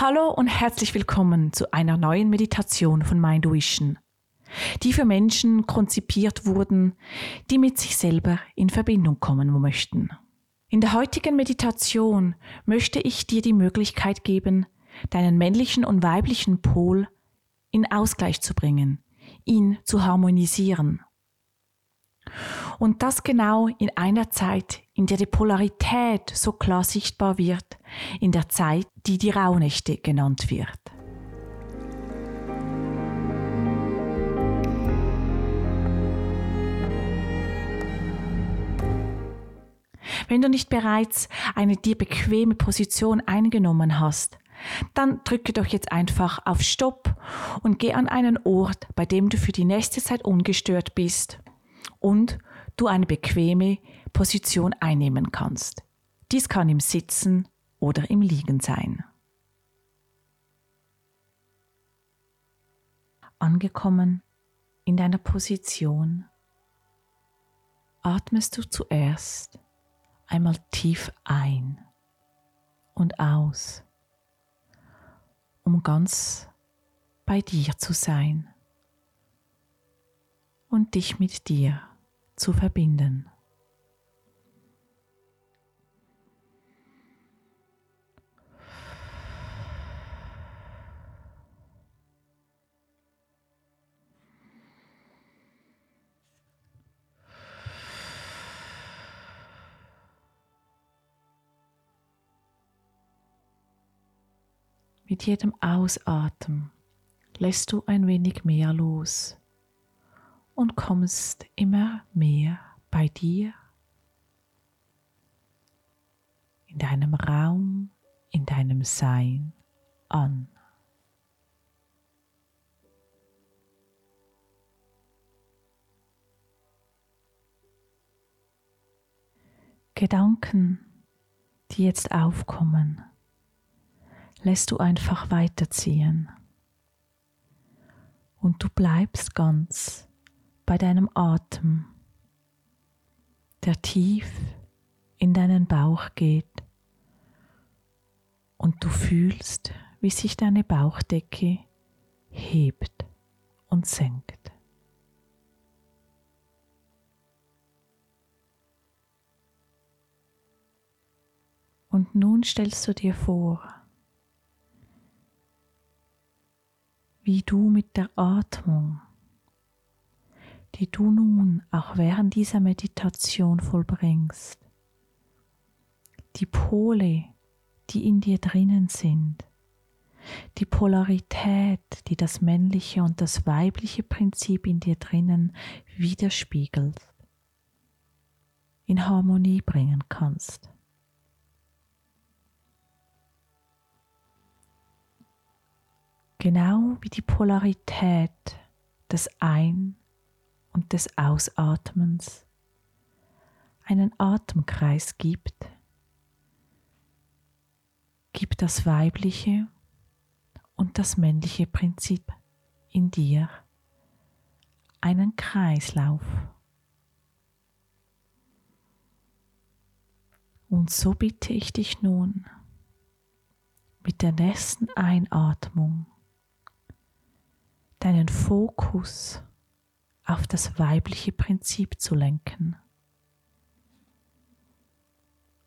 Hallo und herzlich willkommen zu einer neuen Meditation von Mindvision, die für Menschen konzipiert wurden, die mit sich selber in Verbindung kommen möchten. In der heutigen Meditation möchte ich dir die Möglichkeit geben, deinen männlichen und weiblichen Pol in Ausgleich zu bringen, ihn zu harmonisieren. Und das genau in einer Zeit, in der die Polarität so klar sichtbar wird, in der Zeit, die die Rauhnächte genannt wird. Wenn du nicht bereits eine dir bequeme Position eingenommen hast, dann drücke doch jetzt einfach auf Stopp und geh an einen Ort, bei dem du für die nächste Zeit ungestört bist und du eine bequeme Position einnehmen kannst. Dies kann im Sitzen oder im Liegen sein. Angekommen in deiner Position, atmest du zuerst einmal tief ein und aus, um ganz bei dir zu sein und dich mit dir zu verbinden. Mit jedem Ausatmen lässt du ein wenig mehr los und kommst immer mehr bei dir, in deinem Raum, in deinem Sein an. Gedanken, die jetzt aufkommen, lässt du einfach weiterziehen. Und du bleibst ganz bei deinem Atem, der tief in deinen Bauch geht und du fühlst, wie sich deine Bauchdecke hebt und senkt. Und nun stellst du dir vor, wie du mit der Atmung die du nun auch während dieser Meditation vollbringst. Die Pole, die in dir drinnen sind, die Polarität, die das männliche und das weibliche Prinzip in dir drinnen widerspiegelt, in Harmonie bringen kannst. Genau wie die Polarität des Ein- und des Ausatmens einen Atemkreis gibt, gibt das weibliche und das männliche Prinzip in dir einen Kreislauf. Und so bitte ich dich nun mit der nächsten Einatmung deinen Fokus auf das weibliche Prinzip zu lenken.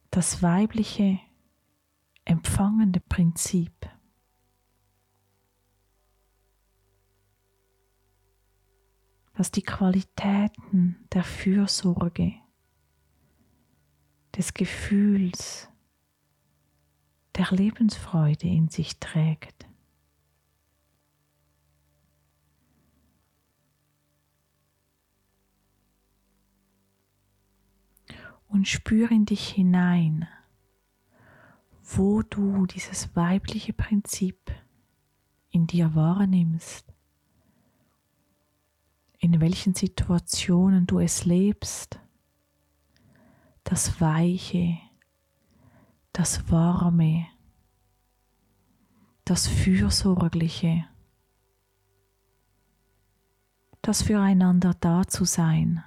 Das weibliche empfangende Prinzip. das die Qualitäten der Fürsorge, des Gefühls, der Lebensfreude in sich trägt. Und spür in dich hinein, wo du dieses weibliche Prinzip in dir wahrnimmst, in welchen Situationen du es lebst, das Weiche, das Warme, das Fürsorgliche, das füreinander da zu sein.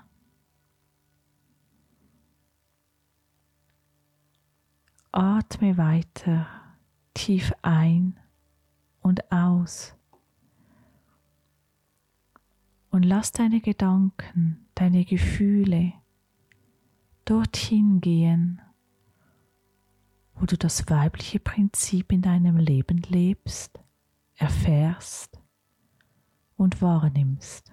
Atme weiter tief ein und aus. Und lass deine Gedanken, deine Gefühle dorthin gehen, wo du das weibliche Prinzip in deinem Leben lebst, erfährst und wahrnimmst.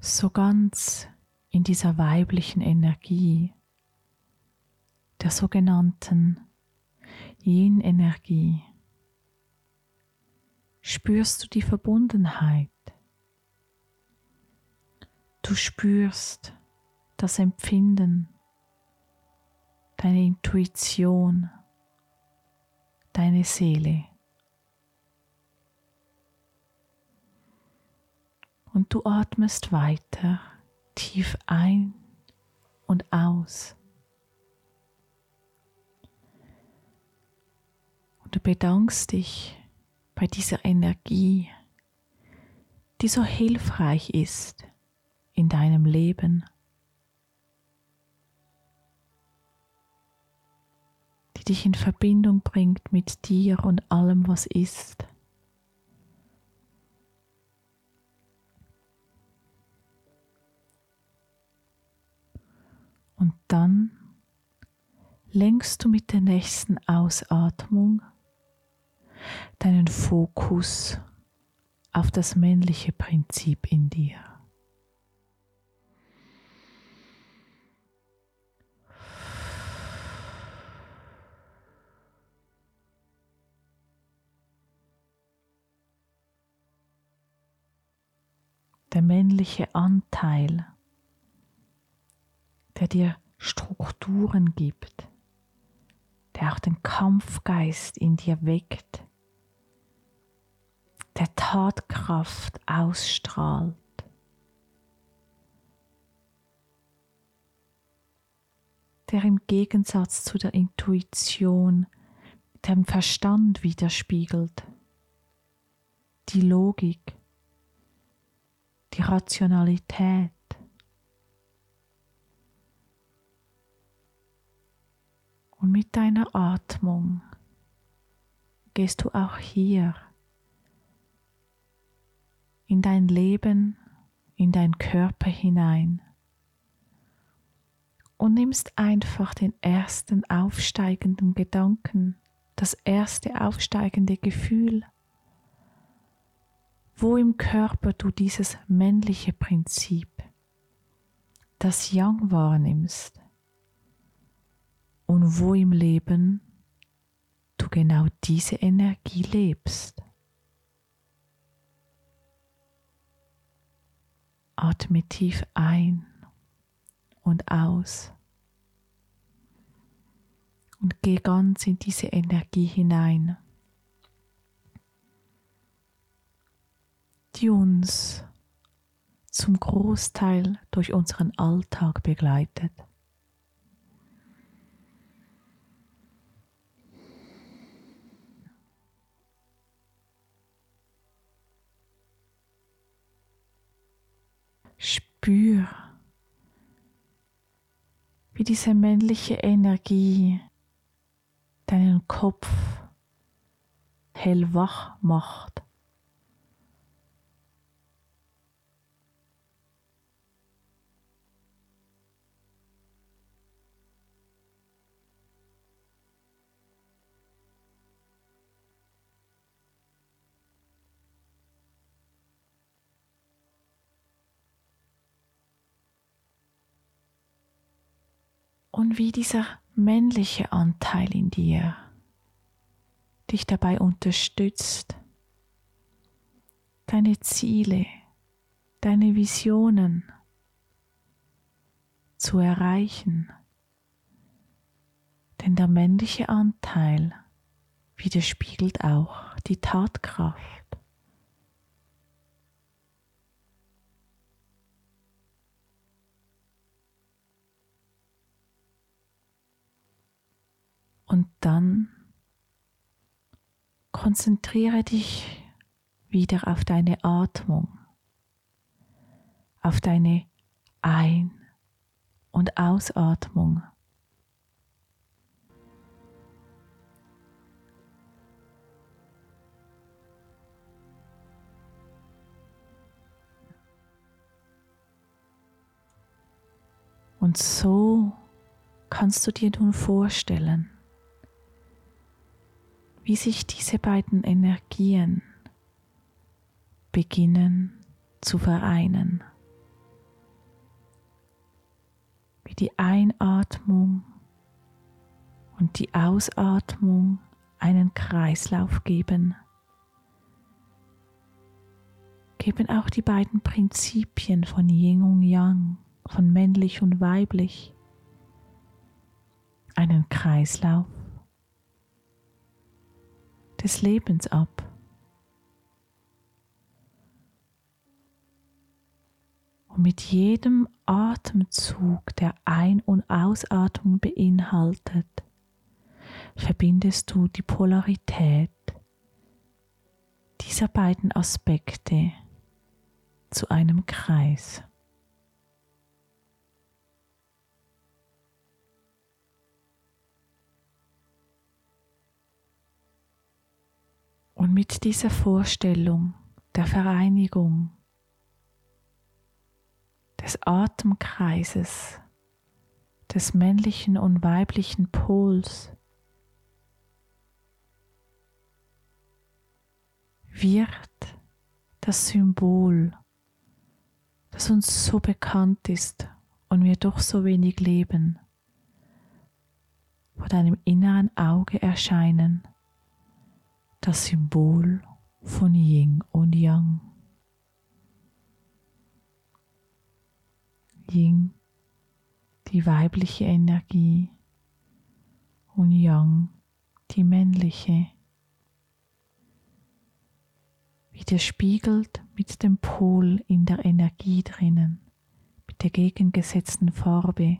So ganz in dieser weiblichen Energie, der sogenannten Yin-Energie, spürst du die Verbundenheit. Du spürst das Empfinden, deine Intuition, deine Seele. Und du atmest weiter tief ein und aus. Und du bedankst dich bei dieser Energie, die so hilfreich ist in deinem Leben. die dich in Verbindung bringt mit dir und allem, was ist. Und dann lenkst du mit der nächsten Ausatmung deinen Fokus auf das männliche Prinzip in dir. Der männliche Anteil der dir Strukturen gibt, der auch den Kampfgeist in dir weckt, der Tatkraft ausstrahlt. der im Gegensatz zu der Intuition dem Verstand widerspiegelt, die Logik, die Rationalität, Und mit deiner Atmung gehst du auch hier in dein Leben, in dein Körper hinein und nimmst einfach den ersten aufsteigenden Gedanken, das erste aufsteigende Gefühl, wo im Körper du dieses männliche Prinzip, das Yang wahrnimmst und wo im Leben du genau diese Energie lebst. Atme tief ein und aus und geh ganz in diese Energie hinein, die uns zum Großteil durch unseren Alltag begleitet. Spür, wie diese männliche Energie deinen Kopf hellwach macht. Und wie dieser männliche Anteil in dir dich dabei unterstützt, deine Ziele, deine Visionen zu erreichen. Denn der männliche Anteil widerspiegelt auch die Tatkraft. Und dann konzentriere dich wieder auf deine Atmung, auf deine Ein- und Ausatmung. Und so kannst du dir nun vorstellen, wie sich diese beiden Energien beginnen zu vereinen. Wie die Einatmung und die Ausatmung einen Kreislauf geben, geben auch die beiden Prinzipien von Yin und Yang, von männlich und weiblich, einen Kreislauf des Lebens ab. Und mit jedem Atemzug, der Ein- und Ausatmung beinhaltet, verbindest du die Polarität dieser beiden Aspekte zu einem Kreis. Und mit dieser Vorstellung der Vereinigung des Atemkreises, des männlichen und weiblichen Pols, wird das Symbol, das uns so bekannt ist und wir doch so wenig leben, vor deinem inneren Auge erscheinen das Symbol von Yin und Yang. Yin, die weibliche Energie und Yang, die männliche, widerspiegelt mit dem Pol in der Energie drinnen, mit der gegengesetzten Farbe.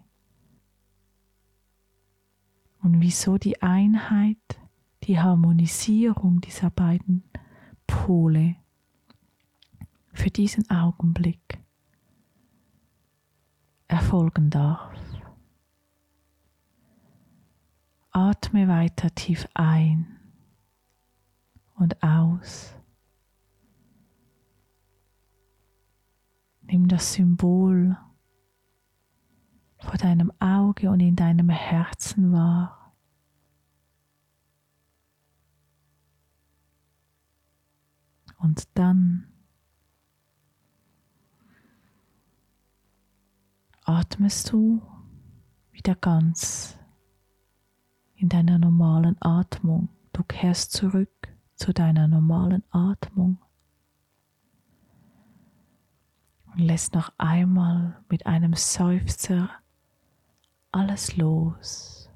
Und wieso die Einheit die Harmonisierung dieser beiden Pole für diesen Augenblick erfolgen darf. Atme weiter tief ein und aus. Nimm das Symbol vor deinem Auge und in deinem Herzen wahr. Und dann atmest du wieder ganz in deiner normalen Atmung. Du kehrst zurück zu deiner normalen Atmung und lässt noch einmal mit einem Seufzer alles los,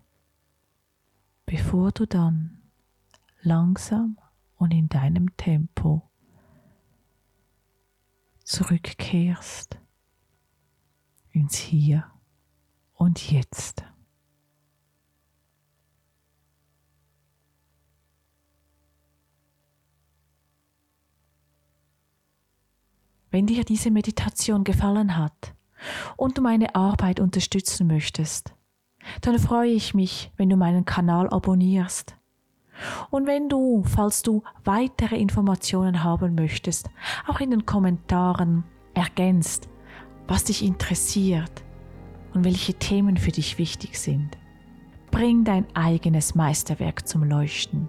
bevor du dann langsam und in deinem Tempo zurückkehrst ins Hier und Jetzt. Wenn dir diese Meditation gefallen hat und du meine Arbeit unterstützen möchtest, dann freue ich mich, wenn du meinen Kanal abonnierst und wenn du, falls du weitere Informationen haben möchtest, auch in den Kommentaren ergänzt, was dich interessiert und welche Themen für dich wichtig sind. Bring dein eigenes Meisterwerk zum Leuchten.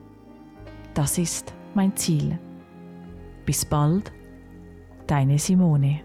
Das ist mein Ziel. Bis bald, deine Simone.